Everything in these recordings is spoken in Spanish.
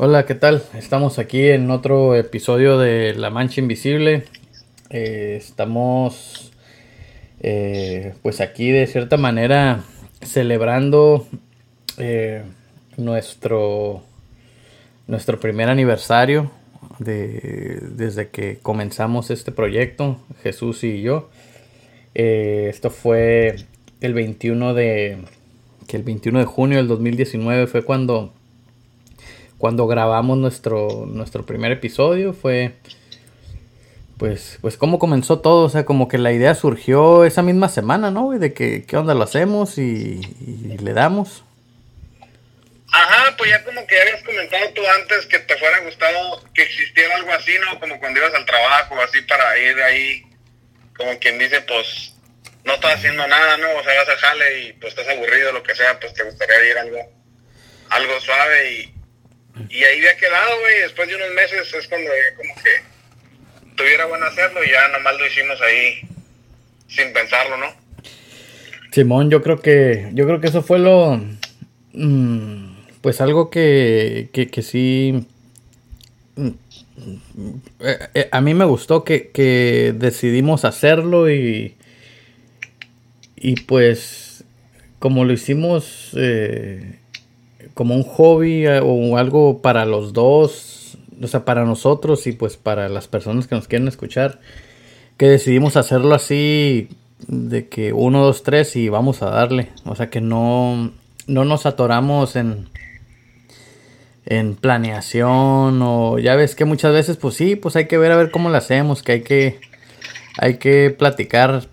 Hola, ¿qué tal? Estamos aquí en otro episodio de La Mancha Invisible. Eh, estamos eh, pues aquí de cierta manera celebrando eh, nuestro, nuestro primer aniversario de, desde que comenzamos este proyecto, Jesús y yo. esto fue el 21 de, que el 21 de junio del 2019 fue cuando cuando grabamos nuestro, nuestro primer episodio fue pues, pues cómo comenzó todo, o sea, como que la idea surgió esa misma semana, ¿no? De que, ¿qué onda lo hacemos y, le damos? Ajá, pues ya como que habías comentado tú antes que te fuera gustado que existiera algo así, ¿no? Como cuando ibas al trabajo, así para ir ahí, como quien dice, pues no estás haciendo nada, ¿no? O sea, vas a jale y pues estás aburrido, lo que sea, pues te gustaría ir algo, algo suave y, y ahí había quedado, güey. Después de unos meses es cuando como que tuviera bueno hacerlo y ya nomás lo hicimos ahí sin pensarlo, ¿no? Simón, yo creo que yo creo que eso fue lo mm, pues algo que, que, que sí mm, eh, eh, a mí me gustó que, que decidimos hacerlo y y pues como lo hicimos eh, como un hobby eh, o algo para los dos, o sea, para nosotros y pues para las personas que nos quieren escuchar, que decidimos hacerlo así de que uno, dos, tres y vamos a darle, o sea, que no, no nos atoramos en en planeación o ya ves que muchas veces pues sí, pues hay que ver a ver cómo lo hacemos, que hay que hay que platicar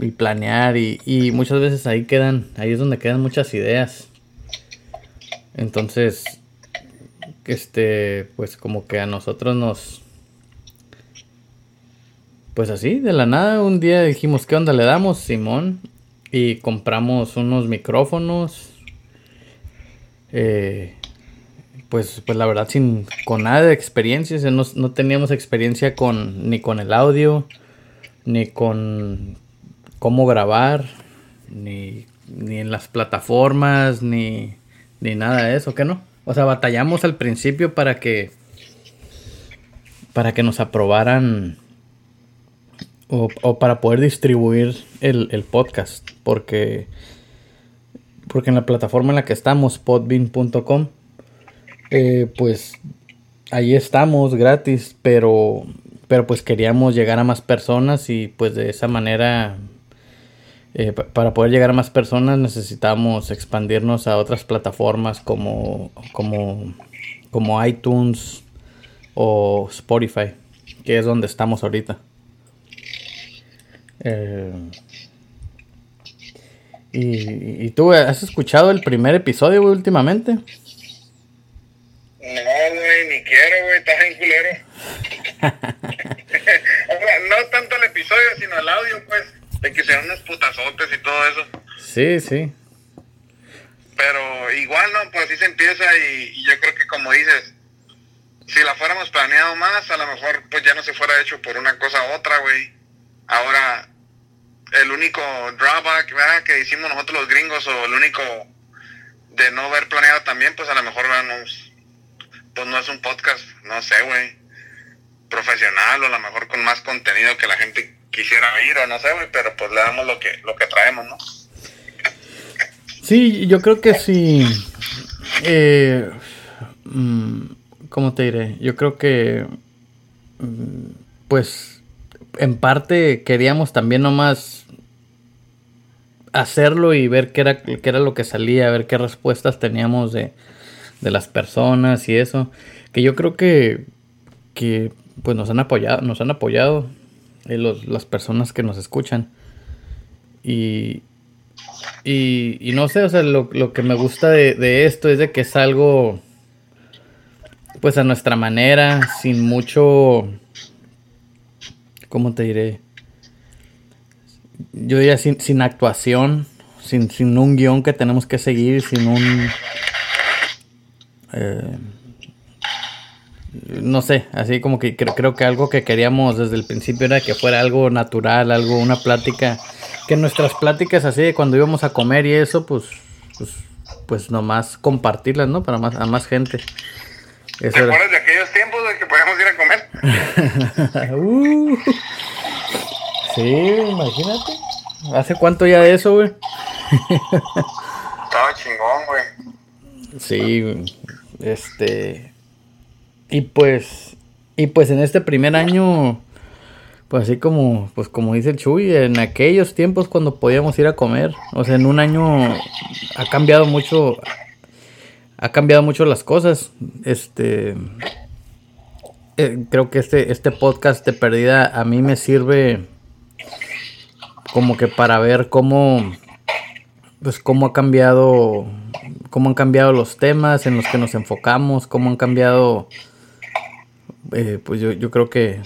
y planear y, y muchas veces ahí quedan, ahí es donde quedan muchas ideas. Entonces, este, pues como que a nosotros nos... Pues así, de la nada, un día dijimos, ¿qué onda le damos, Simón? Y compramos unos micrófonos. Eh, pues, pues la verdad, sin, con nada de experiencia, no, no teníamos experiencia con, ni con el audio, ni con cómo grabar, ni, ni en las plataformas, ni ni nada de eso, ¿qué no? O sea, batallamos al principio para que para que nos aprobaran o, para poder distribuir el, podcast porque porque en la plataforma en la que estamos podbean.com eh, pues ahí estamos gratis pero pero pues queríamos llegar a más personas y pues de esa manera eh, para poder llegar a más personas necesitamos expandirnos a otras plataformas como, como, como iTunes o Spotify, que es donde estamos ahorita. Eh, y, ¿Y tú has escuchado el primer episodio, últimamente? No, güey, ni quiero, güey, estás en culero. no tanto el episodio, sino el audio, pues de que sean unos putazotes y todo eso. Sí, sí. Pero igual, ¿no? Pues así se empieza y, yo creo que como dices, si la fuéramos planeado más, a lo mejor pues ya no se fuera hecho por una cosa u otra, güey. Ahora, el único drawback, ¿verdad? Que hicimos nosotros los gringos o el único de no haber planeado también, pues a lo mejor, pues no es un podcast, no sé, güey, profesional o a lo mejor con más contenido que la gente quisiera ir o no sé, pero pues le damos lo que, lo que traemos, ¿no? Sí, yo creo que sí. Eh, mm, ¿Cómo te diré? Yo creo que, mm, pues, en parte queríamos también nomás hacerlo y ver qué era, qué era lo que salía, ver qué respuestas teníamos de, de las personas y eso. Que yo creo que, que pues nos han apoyado, nos han apoyado los, las personas que nos escuchan. Y, y, no sé, o sea, lo, que me gusta de, esto es de que es algo, pues a nuestra manera, sin mucho, ¿cómo te diré? Yo diría sin, sin actuación, sin, sin un guion que tenemos que seguir, sin un... Eh, no sé, así como que creo, creo que algo que queríamos desde el principio era que fuera algo natural, algo, una plática, que nuestras pláticas así de cuando íbamos a comer y eso, pues, pues, pues nomás compartirlas, ¿no? Para más, a más gente. ¿Te acuerdas de aquellos tiempos de que podíamos ir a comer? uh, sí, imagínate. ¿Hace cuánto ya de eso, güey? Estaba chingón, güey. Sí, este. Y pues. Y pues en este primer año. Pues así como, pues como dice el Chuy, en aquellos tiempos cuando podíamos ir a comer, o sea, en un año ha cambiado mucho, ha cambiado mucho las cosas. Este, eh, creo que este, este podcast de perdida a mí me sirve como que para ver cómo, pues cómo ha cambiado, cómo han cambiado los temas en los que nos enfocamos, cómo han cambiado, eh, pues yo, yo creo que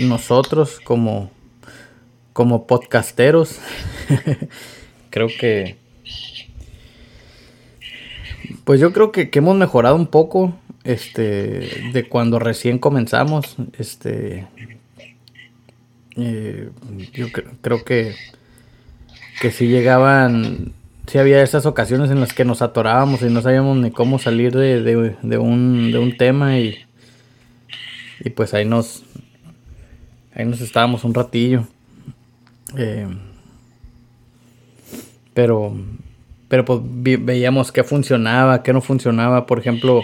nosotros como, como podcasteros, creo que, pues yo creo que, hemos mejorado un poco, este, de cuando recién comenzamos, este, eh, yo creo que, que si llegaban, si había esas ocasiones en las que nos atorábamos y no sabíamos ni cómo salir de, de, un, de un tema y, y pues ahí nos, Ahí nos estábamos un ratillo. Eh, pero, pero pues veíamos qué funcionaba, qué no funcionaba. Por ejemplo,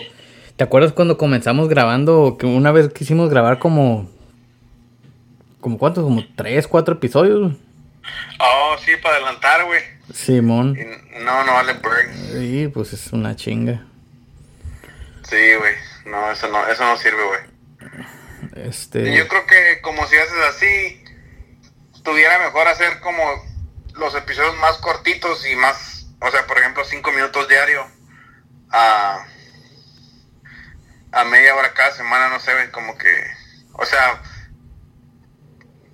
¿te acuerdas cuando comenzamos grabando? Que una vez quisimos grabar como. ¿Como cuántos? Como tres, cuatro episodios. Oh, sí, para adelantar, güey. Simón. No, no vale break. Sí, pues es una chinga. Sí, güey. No, eso no, eso no sirve, güey. Este... Yo creo que como si haces así, tuviera mejor hacer como los episodios más cortitos y más, o sea, por ejemplo, cinco minutos diario a, a media hora cada semana, no sé, como que, o sea,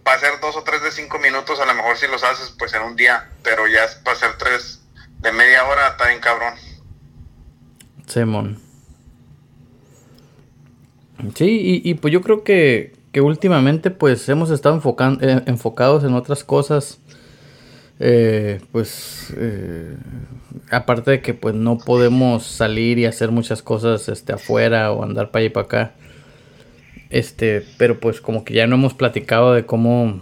para hacer dos o tres de cinco minutos, a lo mejor si los haces pues en un día, pero ya es para hacer tres de media hora, está bien cabrón. Simón. Sí, y, pues yo creo que, que últimamente pues hemos estado eh, enfocados en otras cosas. Eh, pues eh, aparte de que pues no podemos salir y hacer muchas cosas este afuera o andar para allá y para acá este pero pues como que ya no hemos platicado de cómo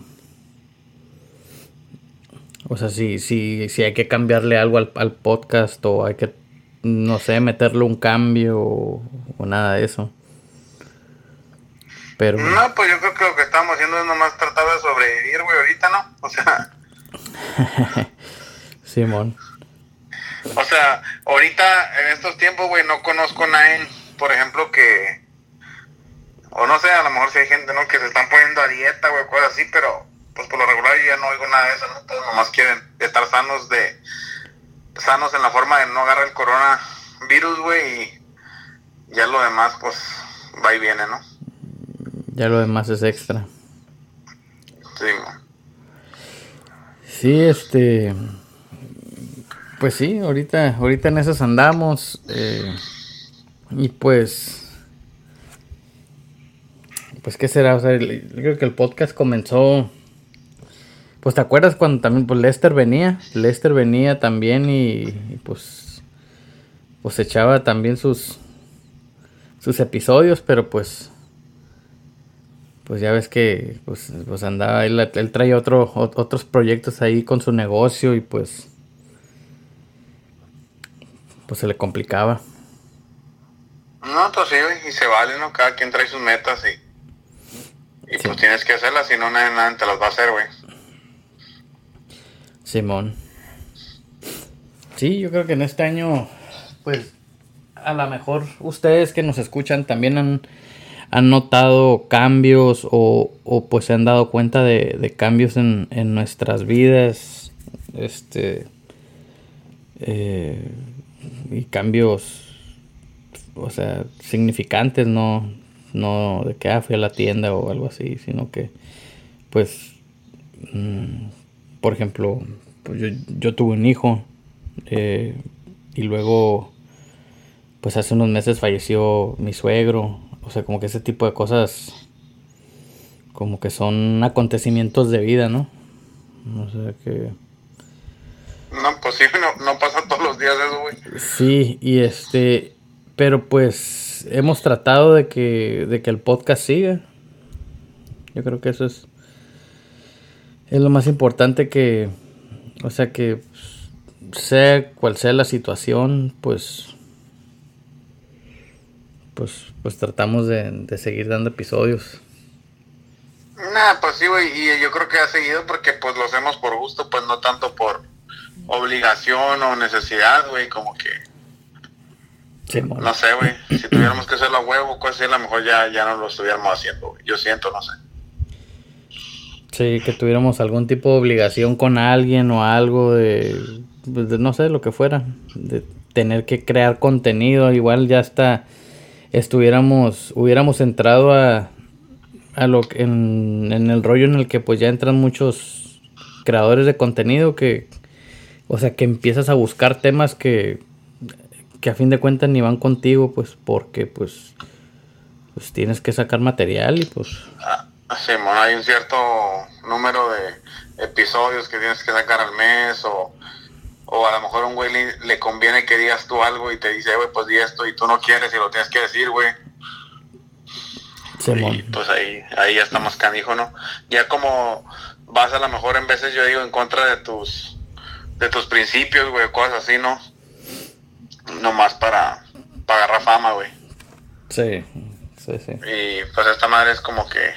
o sea si si, si hay que cambiarle algo al, al podcast o hay que no sé meterle un cambio o nada de eso no, pues yo creo que lo que estamos haciendo es nomás tratar de sobrevivir, güey, ahorita, ¿no? O sea... Simón. O sea, ahorita en estos tiempos, güey, no conozco a nadie, por ejemplo, que... O no sé, a lo mejor si hay gente, ¿no? Que se están poniendo a dieta, güey, cosas así, pero pues por lo regular yo ya no oigo nada de eso, ¿no? Todos nomás quieren estar sanos de... Sanos en la forma de no agarrar el coronavirus, güey, y ya lo demás, pues, va y viene, ¿no? Ya lo demás es extra. Sí. Sí, este. Pues sí, ahorita, ahorita en esas andamos. Eh, y pues. Pues qué será, o sea, creo que el podcast comenzó. Pues te acuerdas cuando también pues Lester venía, Lester venía también y, y pues pues echaba también sus sus episodios, pero pues pues ya ves que pues, pues andaba, él, él traía otro, otros proyectos ahí con su negocio y pues pues se le complicaba. No, pues sí, y se vale, ¿no? Cada quien trae sus metas y, y pues tienes que hacerlas, si no nadie, nadie te las va a hacer, güey. Simón. Sí, yo creo que en este año, pues, a lo mejor ustedes que nos escuchan también han, han notado cambios o, o pues se han dado cuenta de, cambios en, nuestras vidas este eh, y cambios o sea significantes no no de que ah, fui a la tienda o algo así sino que pues mm, por ejemplo pues yo, yo, tuve un hijo eh, y luego pues hace unos meses falleció mi suegro o sea, como que ese tipo de cosas, como que son acontecimientos de vida, ¿no? O sea que... No, pues sí, no, pasa todos los días eso, güey. Sí, y este, pero pues hemos tratado de que, de que el podcast siga. Yo creo que eso es, es lo más importante que, o sea que sea cual sea la situación, pues pues, pues tratamos de, de seguir dando episodios. Nah, pues sí, güey, y yo creo que ha seguido porque pues lo hacemos por gusto, pues no tanto por obligación o necesidad, güey, como que... no sé, güey, si tuviéramos que hacerlo a huevo, cosas así, a lo mejor ya, ya no lo estuviéramos haciendo, güey. Yo siento, no sé. Sí, que tuviéramos algún tipo de obligación con alguien o algo de, pues, de no sé, lo que fuera, de tener que crear contenido, igual ya está estuviéramos, hubiéramos entrado a, a lo en, en el rollo en el que pues ya entran muchos creadores de contenido que, o sea, que empiezas a buscar temas que, que a fin de cuentas ni van contigo, pues porque pues, pues tienes que sacar material y pues... Ah, sí, hay un cierto número de episodios que tienes que sacar al mes o o a lo mejor a un güey le, conviene que digas tú algo y te dice, güey, pues di esto y tú no quieres y lo tienes que decir, güey. y pues ahí, ahí ya está más canijo, ¿no? Ya como vas a lo mejor en veces yo digo en contra de tus de tus principios, güey, cosas así, ¿no? Nomás para, para agarrar fama, güey. Sí, sí, sí. Y pues esta madre es como que,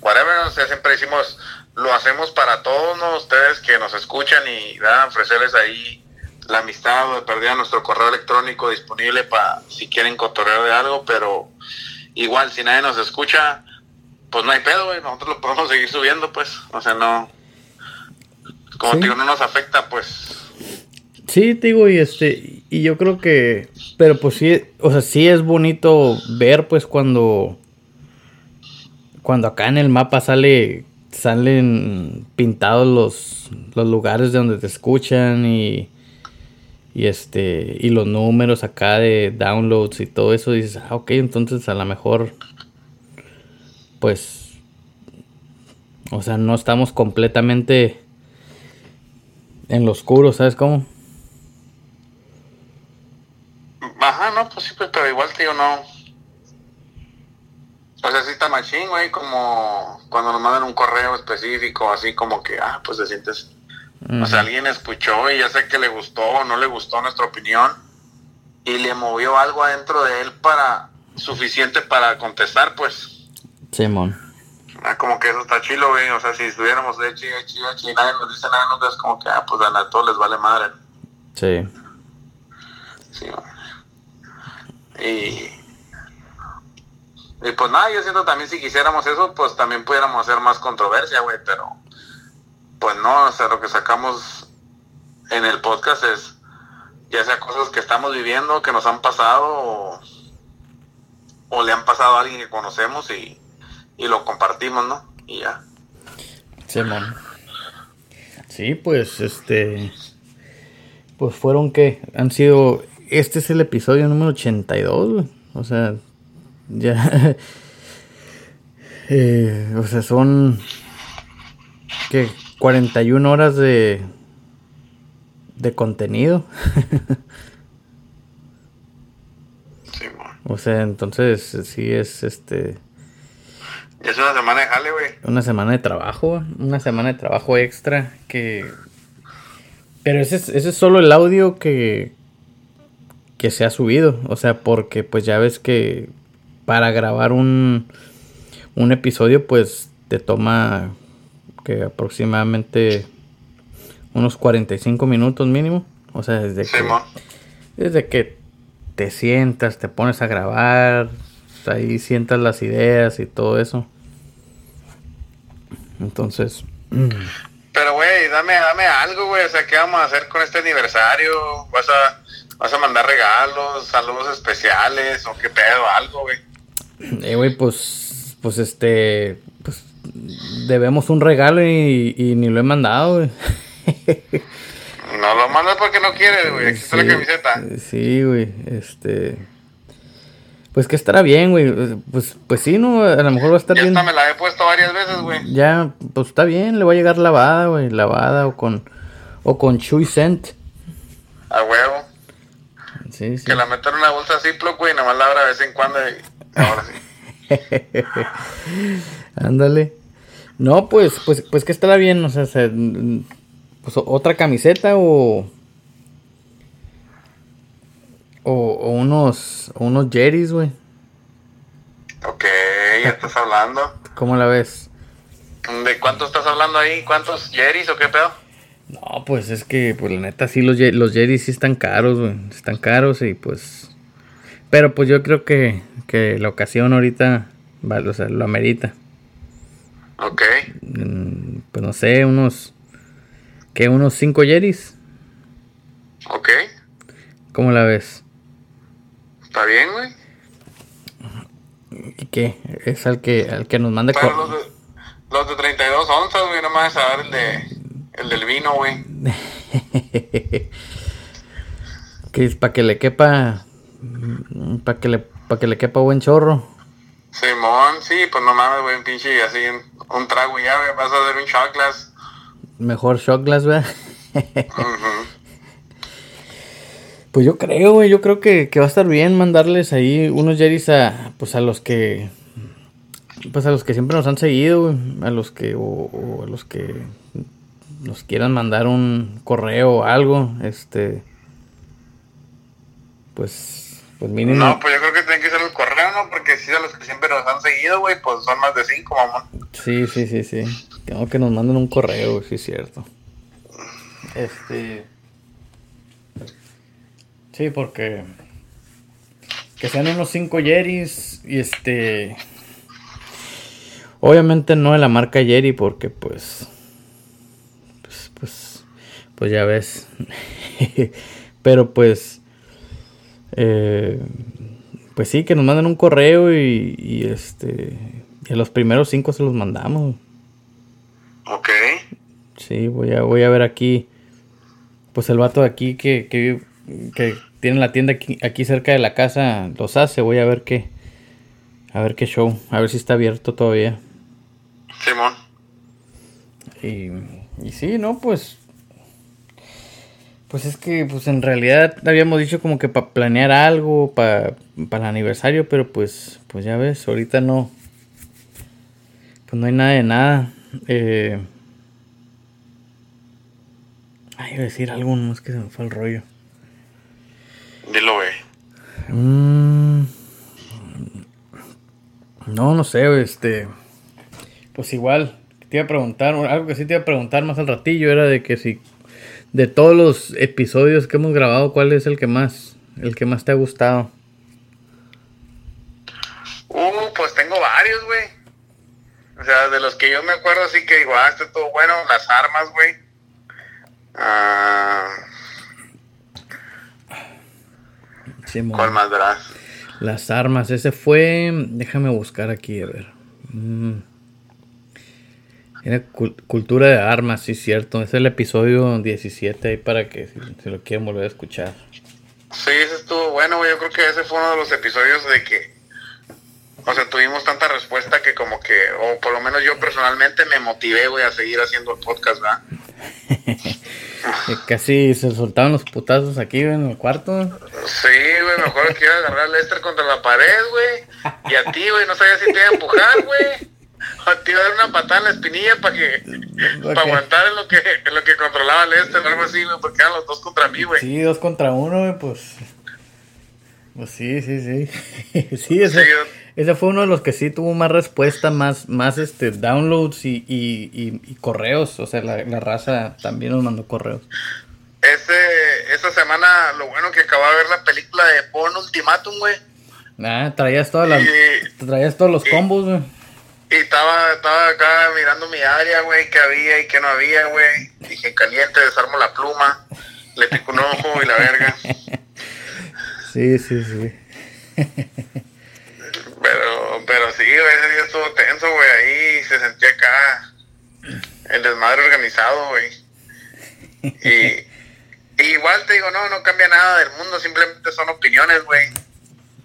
whatever, o sea, siempre decimos, lo hacemos para todos ustedes que nos escuchan y a ofrecerles ahí la amistad o de perdida nuestro correo electrónico disponible para si quieren cotorrear de algo, pero igual si nadie nos escucha, pues no hay pedo, güey, nosotros lo podemos seguir subiendo, pues, o sea, no, como te digo, no nos afecta, pues. Sí, te digo, y este, y yo creo que, pero pues sí, o sea, sí es bonito ver, pues, cuando, cuando acá en el mapa sale salen pintados los, los lugares de donde te escuchan y, y este y los números acá de downloads y todo eso dices ah ok entonces a lo mejor pues o sea no estamos completamente en lo oscuro sabes cómo ajá no pues sí pero igual tío no o sea, sí está machín, güey, como cuando nos mandan un correo específico, así como que, ah, pues te sientes... O sea, alguien escuchó y ya sé que le gustó o no le gustó nuestra opinión y le movió algo adentro de él para suficiente para contestar, pues. Simón. Ah, como que eso está chilo, güey. O sea, si estuviéramos de chido, chido, y nadie nos dice nada, no es como que, ah, pues a todos les vale madre. Sí. Sí, Y y pues nada, yo siento también si quisiéramos eso, pues también pudiéramos hacer más controversia, güey, pero pues no, o sea, lo que sacamos en el podcast es ya sea cosas que estamos viviendo, que nos han pasado o, le han pasado a alguien que conocemos y, y lo compartimos, ¿no? Y ya. Sí, man. Sí, pues este pues fueron que han sido este es el episodio número 82, güey. O sea, ya. Eh, o sea, son. que 41 horas de. de contenido. o sea, entonces sí es este. Es una semana de jale, güey. Una semana de trabajo, una semana de trabajo extra que. Pero ese es, ese es solo el audio que. que se ha subido. O sea, porque pues ya ves que para grabar un, un episodio, pues te toma que aproximadamente unos 45 minutos mínimo. O sea, desde que, desde que te sientas, te pones a grabar, ahí sientas las ideas y todo eso. Entonces. Pero, güey, dame, dame algo, güey. O sea, ¿qué vamos a hacer con este aniversario? ¿Vas a, vas a mandar regalos, saludos especiales o qué pedo? Algo, güey. Eh, güey, pues, pues este, pues debemos un regalo y, y ni lo he mandado, güey. No lo mandas porque no quieres, güey. Aquí está la camiseta. Sí, güey. Este. Pues que estará bien, güey. Pues, pues sí, ¿no? A lo mejor va a estar bien. Ya me la he puesto varias veces, güey. Ya, pues está bien. Le va a llegar lavada, güey. Lavada o con. O con Chewy Scent. A huevo. Sí, sí. Que la meto en una bolsa Ziploc, güey, nada más la abra de vez en cuando y ahora sí. Ándale. No, pues, pues, pues que estará bien, o sea, se- pues otra camiseta o, o, o unos, o unos jerry's, güey. Ok, ya estás hablando. ¿Cómo la ves? ¿De cuánto estás hablando ahí? ¿Cuántos Jerry's o qué pedo? No, pues es que, pues la neta, sí, los, los jerry's sí están caros, güey. Están caros y pues... Pero pues yo creo que, que la ocasión ahorita, vale, o sea, lo amerita. Ok. Mm, Pues no sé, unos... ¿Qué? ¿Unos cinco jerry's? Ok. ¿Cómo la ves? ¿Está bien, güey? ¿Y qué? Es al que, al que nos manda... Pero los de, los de 32 onzas, güey, no me vas a dar el, de, el del vino, güey. que es para que le quepa... Para que le, para que le quepa buen chorro. Simón, sí, pues no mames, güey, un pinche así, un, trago ya, güey, vas a hacer un shot glass. Mejor shot glass. Ujú. Pues yo creo, güey, yo creo que, que va a estar bien mandarles ahí unos jerry's a, pues a los que, pues a los que siempre nos han seguido, güey, a los que, o, o a los que nos quieran mandar un correo o algo, este, pues, pues mínimo, No, pues yo creo que tiene que ser el correo, ¿no? Porque si de los que siempre nos han seguido, güey, pues son más de cinco, mamón. sí, sí, sí, sí, tengo que nos manden un correo, güey, sí es cierto, este, sí, porque que sean unos cinco Jerry's y este obviamente no de la marca Jerry porque pues pues pues, pues ya ves pero pues eh, pues sí que nos manden un correo y, y, este y a los primeros cinco se los mandamos Ok. sí voy a voy a ver aquí pues el vato de aquí que, que, que tiene la tienda aquí, aquí cerca de la casa los hace voy a ver qué a ver qué show a ver si está abierto todavía Simón. Y, y sí, ¿no? Pues. Pues es que, pues en realidad habíamos dicho como que para planear algo, para el aniversario, pero pues, pues ya ves, ahorita no. Pues no hay nada de nada. Eh, ay, iba a decir algo, no es que se me fue el rollo. Dilo, güey. Mm, no, no sé, este. Pues igual, te iba a preguntar, algo que sí te iba a preguntar más al ratillo era de que si de todos los episodios que hemos grabado, ¿cuál es el que más, el que más te ha gustado? Uh, pues tengo varios, güey. O sea, de los que yo me acuerdo, así que digo, ah, este estuvo bueno. Las armas, güey. Ah, Sí, ¿Cuál más verás? Las armas, ese fue, déjame buscar aquí, a ver. Mm. Cul- cultura de armas, sí, cierto. Es el episodio 17 ahí para que si, si lo quieren volver a escuchar. Sí, ese estuvo bueno, güey. Yo creo que ese fue uno de los episodios de que, o sea, tuvimos tanta respuesta que como que, o por lo menos yo personalmente me motivé, güey, a seguir haciendo el podcast, ¿verdad? Que casi se soltaban los putazos aquí en el cuarto. Sí, güey, mejor que iba a agarrar a Lester contra la pared, güey. Y a ti, güey, no sabía si te iba a empujar, güey. O dar una patada en la espinilla para que, para aguantar en lo que, en lo que controlaba Lester o algo así, güey, porque eran los dos contra mí, güey. Sí, dos contra uno, güey, pues. Pues sí, sí, sí. sí, ese, Sí, ese fue uno de los que sí tuvo más respuesta, más, más este, downloads y, y, y, y correos. O sea, la, la raza también nos mandó correos. Ese, esa semana, lo bueno que acababa de ver la película de Born Ultimatum, güey. Ah, traías todas las. Traías todos los combos, güey. Y estaba, estaba acá mirando mi área, güey, que había y que no había, güey. Dije, caliente, desarmo la pluma. Le pico un ojo y la verga. Sí, sí, sí. Pero, pero sí, ese día estuvo tenso, güey. Ahí se sentía acá el desmadre organizado, güey. Y, y igual te digo, no, no cambia nada del mundo, simplemente son opiniones, güey.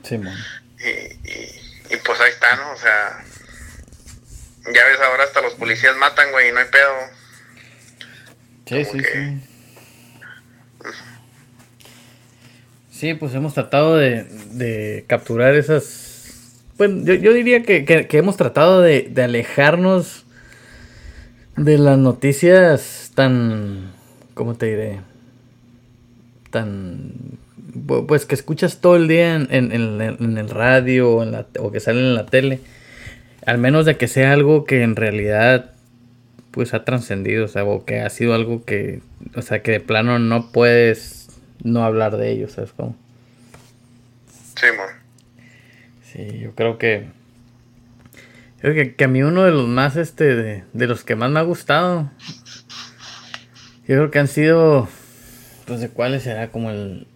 Simón. Y, y, y pues ahí está, ¿no? O sea, ya ves, ahora hasta los policías matan, güey, y no hay pedo. Sí, Como sí, que- sí. Sí, pues hemos tratado de, capturar esas... Bueno, yo, diría que, hemos tratado de, de alejarnos de las noticias tan... ¿Cómo te diré? Tan pues que escuchas todo el día en, el radio o, en la, o que sale en la tele, al menos de que sea algo que en realidad pues ha trascendido, o sea, o que ha sido algo que, o sea, que de plano no puedes no hablar de ello, ¿sabes cómo? Sí, man. Sí, yo creo que, creo que, que, a mí uno de los más, este, de, de los que más me ha gustado, yo creo que han sido, pues de cuáles será como el,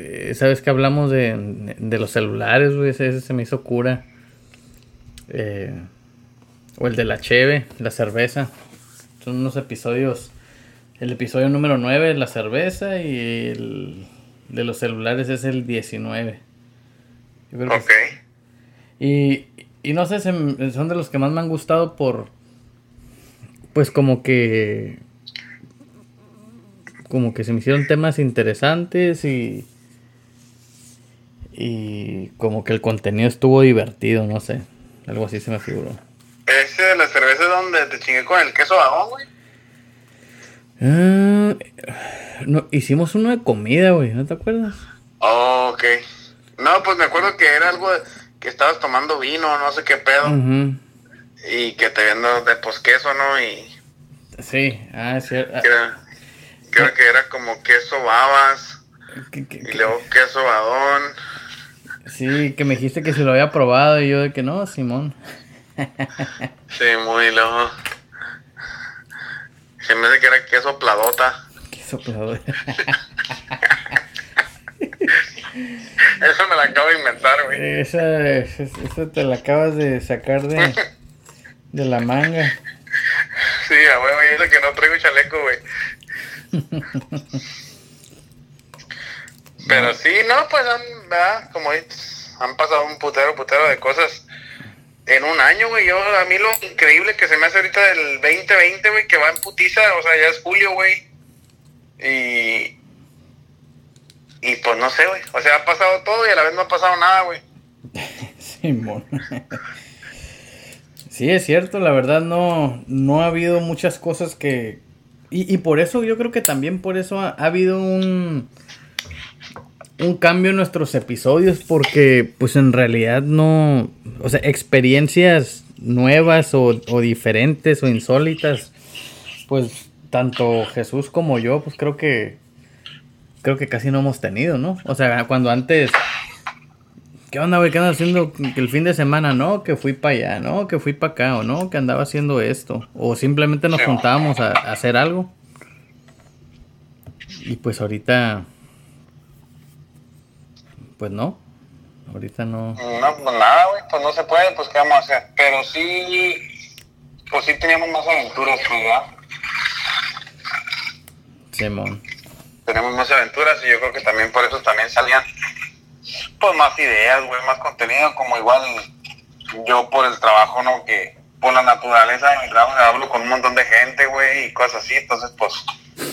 eh, ¿Sabes que hablamos de, los celulares, güey? Ese, se me hizo cura. Eh, o el de la cheve, la cerveza. Son unos episodios. El episodio número 9 la cerveza y el de los celulares es el 19. ok. y, y no sé, son de los que más me han gustado por... Pues como que... Como que se me hicieron temas interesantes y y como que el contenido estuvo divertido, no sé. Algo así se me figuró. ¿Ese de la cerveza donde te chingué con el queso vagón, güey? Ah, no, hicimos uno de comida, güey, ¿no te acuerdas? Oh, ok. No, pues me acuerdo que era algo que estabas tomando vino, no sé qué pedo. Y que te viendo de posqueso, ¿no? Y... Sí, ah, es cierto. Creo, que era como queso babas. y luego queso badón. Sí, que me dijiste que se lo había probado y yo de que no, Simón. sí, muy loco. Se me hace que era queso pladota. Queso pladota. Eso me la acabo de inventar, güey. Esa, esa, te la acabas de sacar de, de la manga. Sí, a huevo, y eso que no traigo chaleco, güey. Pero sí, no, pues, ¿verdad? Como han pasado un putero, putero de cosas en un año, güey. Yo, a mí lo increíble que se me hace ahorita del 2020, güey, que va en putiza, o sea, ya es julio, güey. Y. Y pues no sé, güey. O sea, ha pasado todo y a la vez no ha pasado nada, güey. Simón. sí, es cierto, la verdad no, no ha habido muchas cosas que... Y, y por eso, yo creo que también por eso ha habido un un cambio en nuestros episodios porque pues en realidad no, o sea, experiencias nuevas o, diferentes o insólitas, pues tanto Jesús como yo, pues creo que creo que casi no hemos tenido, ¿no? O sea, cuando antes ¿Qué onda, güey? ¿Qué andas haciendo el fin de semana? No, que fui para allá, no, que fui para acá, o no, que andaba haciendo esto. O simplemente nos juntábamos a hacer algo. Y pues ahorita, pues no. Ahorita no. No, pues nada, güey, pues no se puede, pues qué vamos a hacer. Pero sí, pues sí teníamos más aventuras, ya. Simón. Tenemos más aventuras y yo creo que también por eso también salían pues más ideas, güey, más contenido, como igual yo por el trabajo, ¿no? Que por la naturaleza de mi trabajo hablo con un montón de gente, güey, y cosas así, entonces pues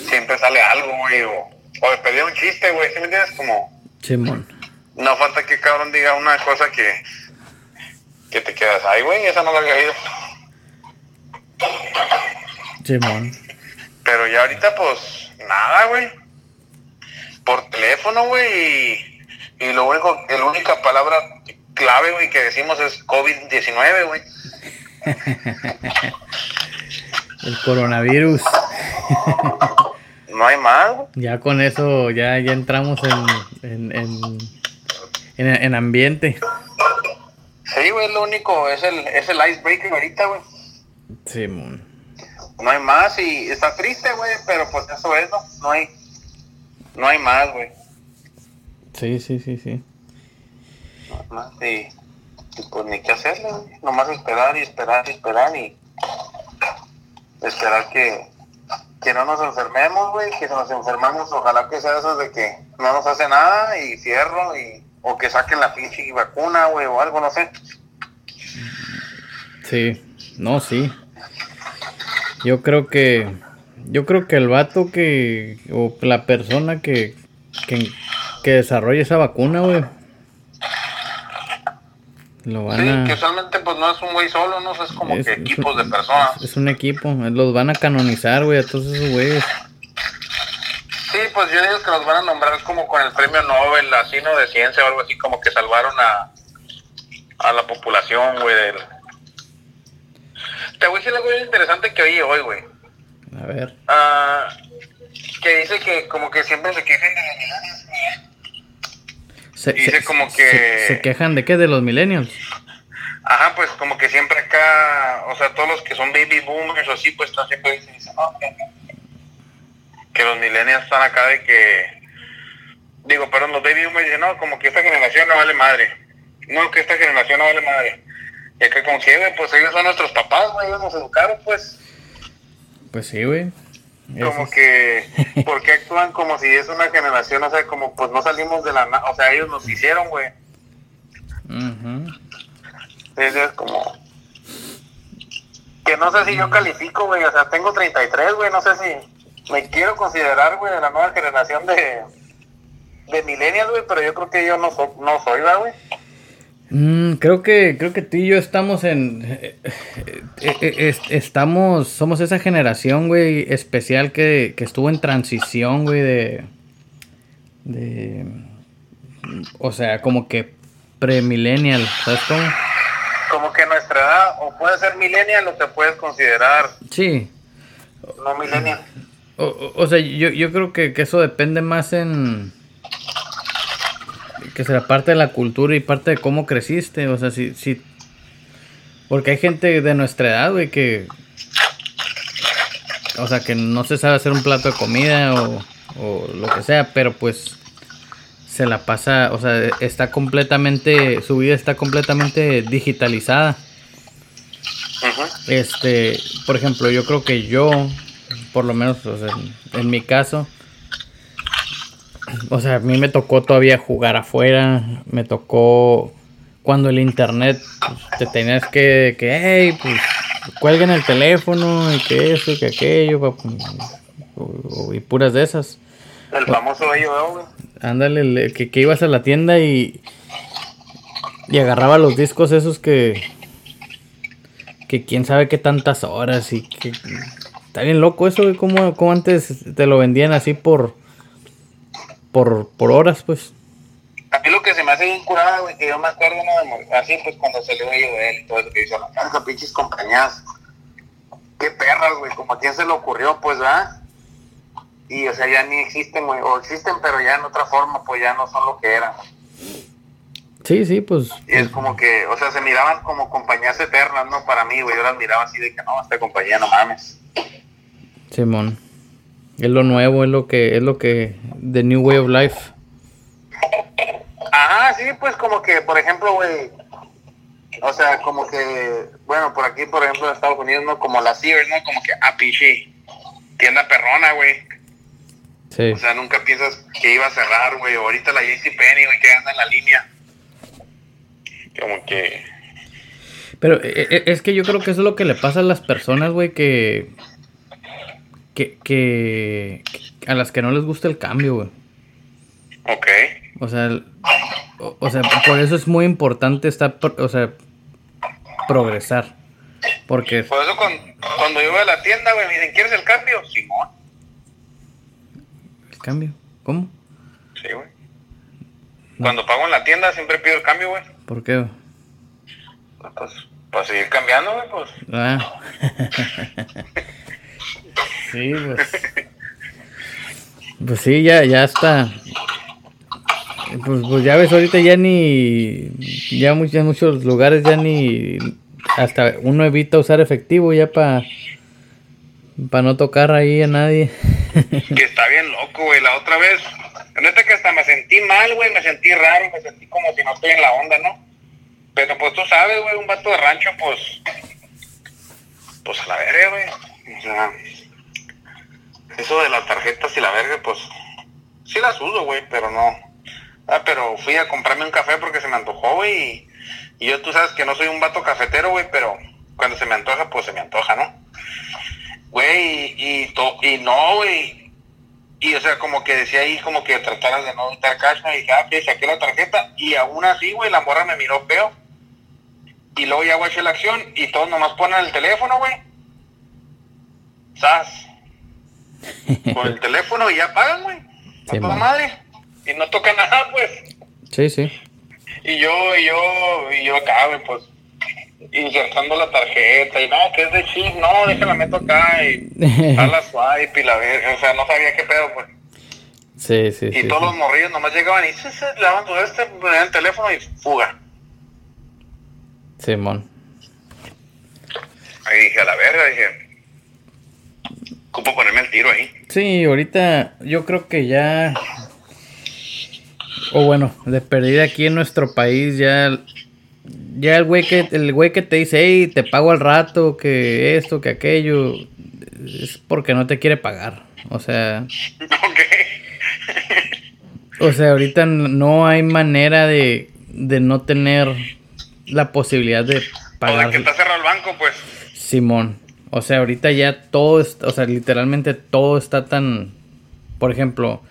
siempre sale algo, güey, o, o de pedir un chiste, güey, ¿sí me entiendes? Como... Simón. No falta que cabrón diga una cosa que, que te quedas, ay, güey, esa no la había ido. Simón. Pero ya ahorita, pues, nada, güey. Por teléfono, güey. Y, lo único, la única palabra clave, güey, que decimos es COVID-19, güey. El coronavirus. no hay más, güey. Ya con eso, ya, ya entramos en, en en, en ambiente. Sí, güey, lo único, es el, es el icebreaker ahorita, güey. Sí, mon. No hay más y está triste, güey, pero pues eso es, ¿no? No hay, no hay más, güey. Sí, sí, sí, sí. No hay más y, pues ni qué hacerle, güey. Nomás esperar y esperar y esperar y esperar que, que no nos enfermemos, güey, que si nos enfermamos, ojalá que sea eso de que no nos hace nada y cierro y o que saquen la pinche vacuna, güey, o algo, no sé. Sí, no, sí. Yo creo que, yo creo que el vato que, o la persona que, que, que desarrolle esa vacuna, güey. Lo van sí, que usualmente pues no es un güey solo, no es como que equipos de personas. Es un equipo, los van a canonizar, güey, a todos esos güeyes. Sí, pues yo digo que los van a nombrar como con el premio Nobel, así, ¿no? De ciencia o algo así, como que salvaron a, a la población, güey. Del... Te voy a decir algo interesante que oí hoy, güey. A ver. Ah, que dice que como que siempre se quejan de los millennials. Se, dice como que... Se, quejan de qué? ¿De los millennials? Ajá, pues como que siempre acá, o sea, todos los que son baby boomers o así, pues están siempre dicen, que, los millennials están acá de que, digo, perdón, los baby boomers dicen, no, como que esta generación no vale madre. No, que esta generación no vale madre. Y acá como que, pues ellos son nuestros papás, güey, ellos nos educaron, pues. Pues sí, güey. Como que, ¿por qué actúan como si es una generación? O sea, como pues no salimos de la... O sea, ellos nos hicieron, güey. Es como... Que no sé si yo califico, güey. O sea, tengo 33, güey. No sé si me quiero considerar, güey, de la nueva generación de, de millennials, güey. Pero yo creo que yo no, no soy, güey. Mm, creo que creo que tú y yo estamos en eh, eh, eh, estamos somos esa generación, güey, especial que, estuvo en transición, güey, de de o sea, como que premillennial, ¿sabes cómo? Como que nuestra edad o puede ser millennial o te puedes considerar Sí. No millennial. O, sea, yo, yo creo que eso depende más en que será parte de la cultura y parte de cómo creciste. O sea, si, si porque hay gente de nuestra edad, güey, que. O sea, que no se sabe hacer un plato de comida o, o lo que sea, pero pues se la pasa, o sea, está completamente, su vida está completamente digitalizada. Este, por ejemplo, yo creo que yo, por lo menos, o sea, en mi caso, o sea, a mí me tocó todavía jugar afuera, me tocó cuando el internet pues, te tenías que, que hey, pues cuelguen el teléfono y que eso y que aquello, y puras de esas. El famoso ello, güey. Ándale, que, que ibas a la tienda y, y agarraba los discos esos que, que quién sabe qué tantas horas y que... Está bien loco eso, güey, como, como antes te lo vendían así por por, por horas, pues. A mí lo que se me hace bien curada, güey, que yo me acuerdo, ¿no? así pues cuando se le oye de él y todo eso que dice, no, pinches compañías, qué perras, güey, como a quién se le ocurrió, pues, ¿verdad? Y, o sea, ya ni existen, güey, o existen, pero ya en otra forma, pues ya no son lo que eran. Sí, sí, pues. Y es como que, o sea, se miraban como compañías eternas, ¿no? Para mí, güey, yo las miraba así de que no, esta compañía no mames. Simón. Es lo nuevo, es lo que, es lo que, the new way of life. Ajá, sí, pues como que, por ejemplo, güey, o sea, como que, bueno, por aquí, por ejemplo, en Estados Unidos, ¿no? Como la Sears, ¿no? Como que, ah, tienda perrona, güey. Sí. O sea, nunca piensas que iba a cerrar, güey. Ahorita la JCPenney, güey, que anda en la línea. Como que... Pero eh, eh, es que yo creo que eso es lo que le pasa a las personas, güey, que que, que, a las que no les gusta el cambio, güey. Ok. O sea, o, sea, por eso es muy importante estar, o sea, progresar. Porque... Por eso cuando, yo voy a la tienda, güey, me dicen, ¿quieres el cambio? Simón. ¿El cambio? ¿Cómo? Sí, güey. Cuando pago en la tienda siempre pido el cambio, güey. ¿Por qué, güey? Pues, para seguir cambiando, güey, pues. Ah. Sí, pues. Pues sí, ya, ya está. Pues, pues ya ves, ahorita ya ni. Ya en muchos lugares ya ni. Hasta uno evita usar efectivo ya para. Para no tocar ahí a nadie. Que está bien loco, güey. La otra vez. Neta que hasta me sentí mal, güey. Me sentí raro. Me sentí como si no estoy en la onda, ¿no? Pero pues tú sabes, güey. Un vato de rancho, pues. Pues a la verga, güey. O sea eso de las tarjetas y la verga, pues sí las uso, güey, pero no. Ah, pero fui a comprarme un café porque se me antojó, güey. Y, yo, tú sabes que no soy un vato cafetero, güey, pero cuando se me antoja, pues se me antoja, ¿no? Güey, y, y, y no, güey. Y o sea, como que decía ahí, como que trataras de no quitar cash, y dije, ah, saqué la tarjeta, y aún así, güey, la morra me miró feo. Y luego ya guaché la acción, y todos nomás ponen el teléfono, güey. ¡Sas! Con el teléfono y ya pagan, güey. Sí, madre. Y no toca nada, pues. Sí, sí. Y yo, y yo, y yo acá, güey, pues insertando la tarjeta y no, que es de chip, no, déjala meto acá y a la swipe y la verga, o sea, no sabía qué pedo, pues. Sí, sí, y todos los morrillos nomás llegaban y se, se le daban todo este, ponían el teléfono y fuga. Simón. Ahí dije, a la verga, dije, ¿cómo ponerme el tiro ahí? Sí, ahorita yo creo que ya... O bueno, de perdida aquí en nuestro país ya ya el güey que el güey que te dice, hey, te pago al rato, que esto, que aquello, es porque no te quiere pagar. O sea. o sea, ahorita no hay manera de, de no tener la posibilidad de pagar. O que está cerrado el banco, pues. Simón. O sea, ahorita ya todo, o sea, literalmente todo está tan, por ejemplo,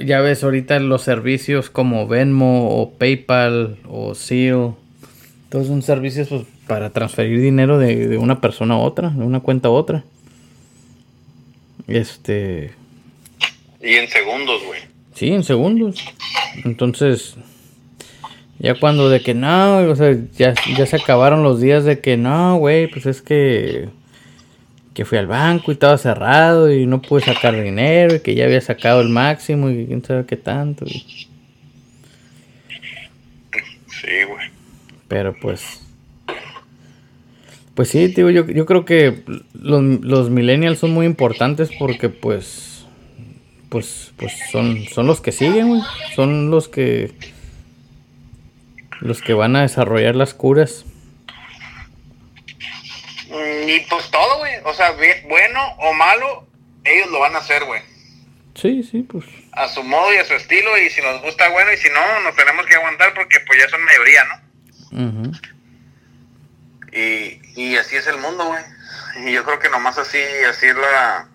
ya ves ahorita los servicios como Venmo o PayPal o Seal. Todos son servicios pues, para transferir dinero de, una persona a otra, de una cuenta a otra. Este. Y en segundos, güey. Sí, en segundos. Entonces, ya cuando de que no, o sea, ya, ya se acabaron los días de que no, güey, pues es que que fui al banco y estaba cerrado y no pude sacar dinero y que ya había sacado el máximo y quién sabe qué tanto. Sí, güey. Pero pues... Pues sí, tío, yo, yo creo que los, los millennials son muy importantes porque pues... Pues, pues son, son los que siguen, güey. Son los que... Los que van a desarrollar las curas. Y pues todo, güey. O sea, bueno o malo, ellos lo van a hacer, güey. Sí, sí, pues. A su modo y a su estilo, y si nos gusta, bueno, y si no, nos tenemos que aguantar porque pues ya son mayoría, ¿no? y, y así es el mundo, güey. Y yo creo que nomás así, así es la...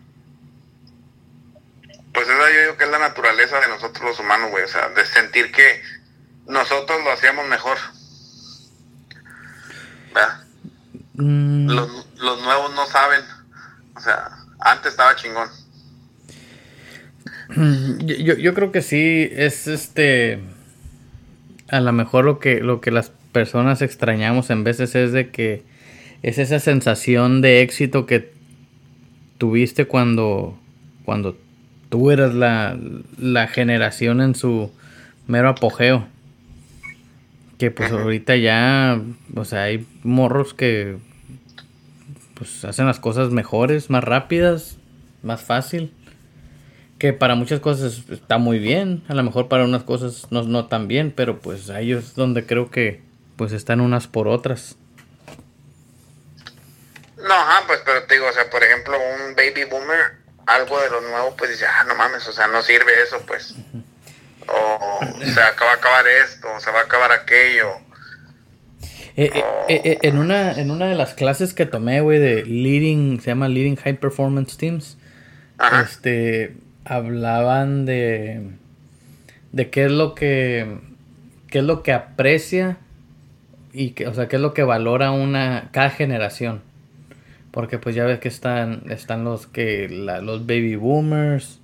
Pues esa yo digo que es la naturaleza de nosotros los humanos, güey. O sea, de sentir que nosotros lo hacíamos mejor. ¿Verdad? Mm. Los, los, nuevos no saben. O sea, antes estaba chingón. Mm, yo, yo creo que sí, es este. A lo mejor lo que, lo que las personas extrañamos en veces es de que es esa sensación de éxito que tuviste cuando, cuando tú eras la, la generación en su mero apogeo. Que pues ahorita ya, o sea, hay morros que pues hacen las cosas mejores, más rápidas, más fácil. Que para muchas cosas está muy bien, a lo mejor para unas cosas no, no tan bien, pero pues ahí es donde creo que pues están unas por otras. No, ajá, pues pero te digo, o sea, por ejemplo, un baby boomer, algo de lo nuevo, pues dice, ah, no mames, o sea, no sirve eso, pues o se acaba a acabar esto, o se va a acabar aquello. Eh, eh, eh, en, una, en una de las clases que tomé, güey, de Leading, se llama Leading High Performance Teams, este, hablaban de, de qué es lo que, qué es lo que aprecia y que, o sea, qué es lo que valora una, cada generación. Porque pues ya ves que están, están los que, los baby boomers,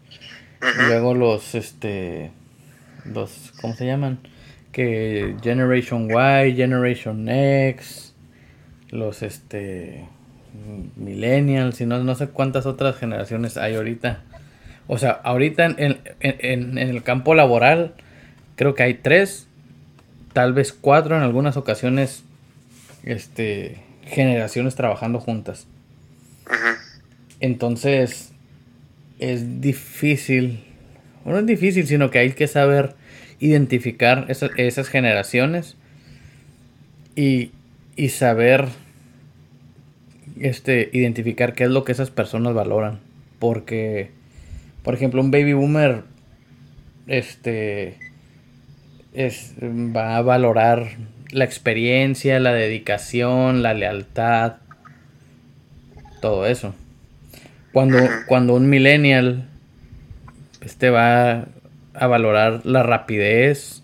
luego los, este, los, ¿cómo se llaman? Que Generation Y, Generation X, los este millennials y no, no sé cuántas otras generaciones hay ahorita. O sea, ahorita en, en, el campo laboral creo que hay tres, tal vez cuatro en algunas ocasiones, este, generaciones trabajando juntas. Entonces, es difícil no es difícil, sino que hay que saber identificar esas, generaciones y, saber este, identificar qué es lo que esas personas valoran. Porque, por ejemplo, un baby boomer este, es, va a valorar la experiencia, la dedicación, la lealtad, todo eso. Cuando, cuando un millennial este va a valorar la rapidez,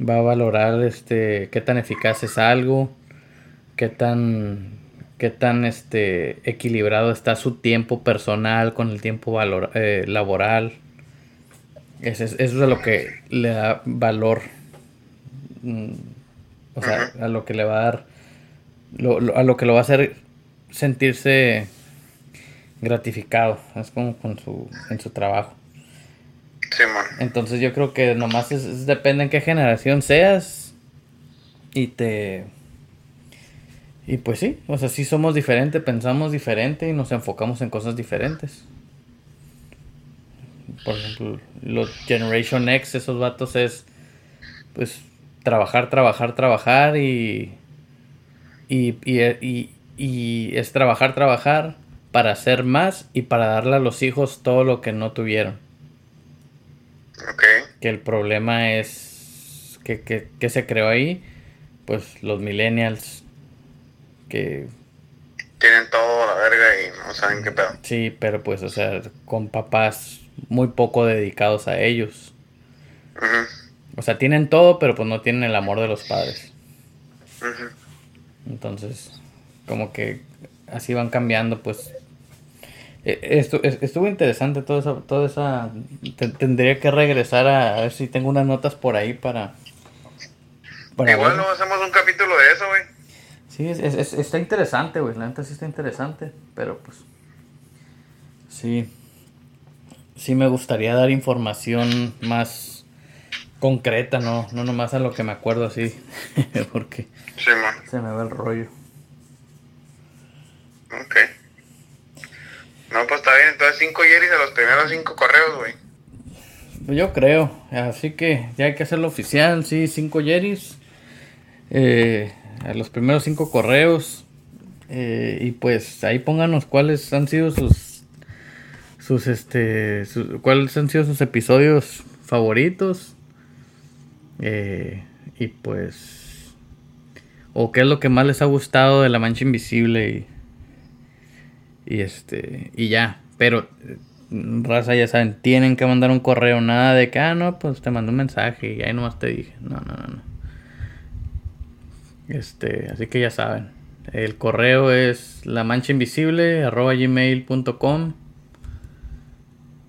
va a valorar este qué tan eficaz es algo, qué tan qué tan este equilibrado está su tiempo personal con el tiempo valor, eh, laboral. Eso es, eso es a lo que le da valor. Mm, o sea, a lo que le va a dar. a lo que lo va a hacer sentirse gratificado. Es como con su, en su trabajo. Entonces yo creo que nomás es, depende en qué generación seas. Y te... Y pues sí, o sea, sí somos diferentes, pensamos diferente y nos enfocamos en cosas diferentes. Por ejemplo, los Generation X, esos vatos es, pues, trabajar, trabajar, trabajar y, y, y, y es trabajar, trabajar para hacer más y para darle a los hijos todo lo que no tuvieron. Que el problema es que, que, se creó ahí, pues los millennials que... Tienen todo a la verga y no saben qué pedo. Sí, pero pues, o sea, con papás muy poco dedicados a ellos. O sea, tienen todo, pero pues no tienen el amor de los padres. Entonces, como que así van cambiando, pues eh, esto, estuvo interesante toda esa... Toda esa tendría que regresar a, ver si tengo unas notas por ahí para... Igual no hacemos un capítulo de eso, güey. Sí, es, está interesante, güey. La neta sí está interesante. Pero pues... Sí. Sí me gustaría dar información más concreta, no, no nomás a lo que me acuerdo así. porque se me va el rollo. Ok. No, pues está bien. Entonces, cinco yeris a los primeros cinco correos, güey. Pues yo creo. Así que ya hay que hacerlo oficial. Sí, cinco yeris. Eh, a los primeros cinco correos. Eh, y pues ahí pónganos cuáles han sido sus. Sus este. cuáles han sido sus episodios favoritos. Eh, y pues. O qué es lo que más les ha gustado de la mancha invisible. Y y este, y ya. Pero, raza, ya saben, tienen que mandar un correo. Nada de que, ah, no, pues te mandé un mensaje y ahí nomás te dije. No, no, no, no. Este, así que ya saben. El correo es la mancha invisible arroba gmail.com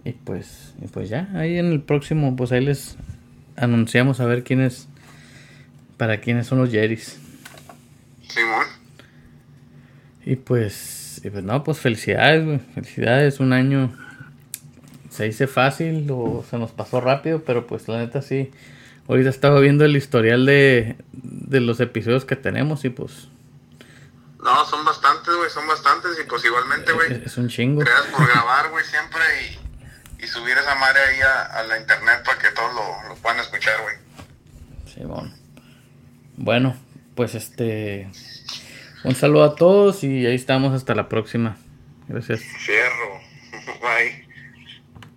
y pues, y pues ya, ahí en el próximo, pues ahí les anunciamos a ver quiénes, para quiénes son los Jerry's. Simón. Y pues y pues no, pues felicidades, güey. Felicidades, un año se dice fácil o se nos pasó rápido, pero pues la neta sí. Ahorita estaba viendo el historial de, de los episodios que tenemos y pues... No, son bastantes, güey, son bastantes y pues igualmente, güey. Es, un chingo. Gracias por grabar, güey, siempre y, y, subir esa madre ahí a, la internet para que todos lo, lo puedan escuchar, güey. Sí, bueno. Bueno, pues este... Un saludo a todos y ahí estamos hasta la próxima. Gracias. Cierro. Bye.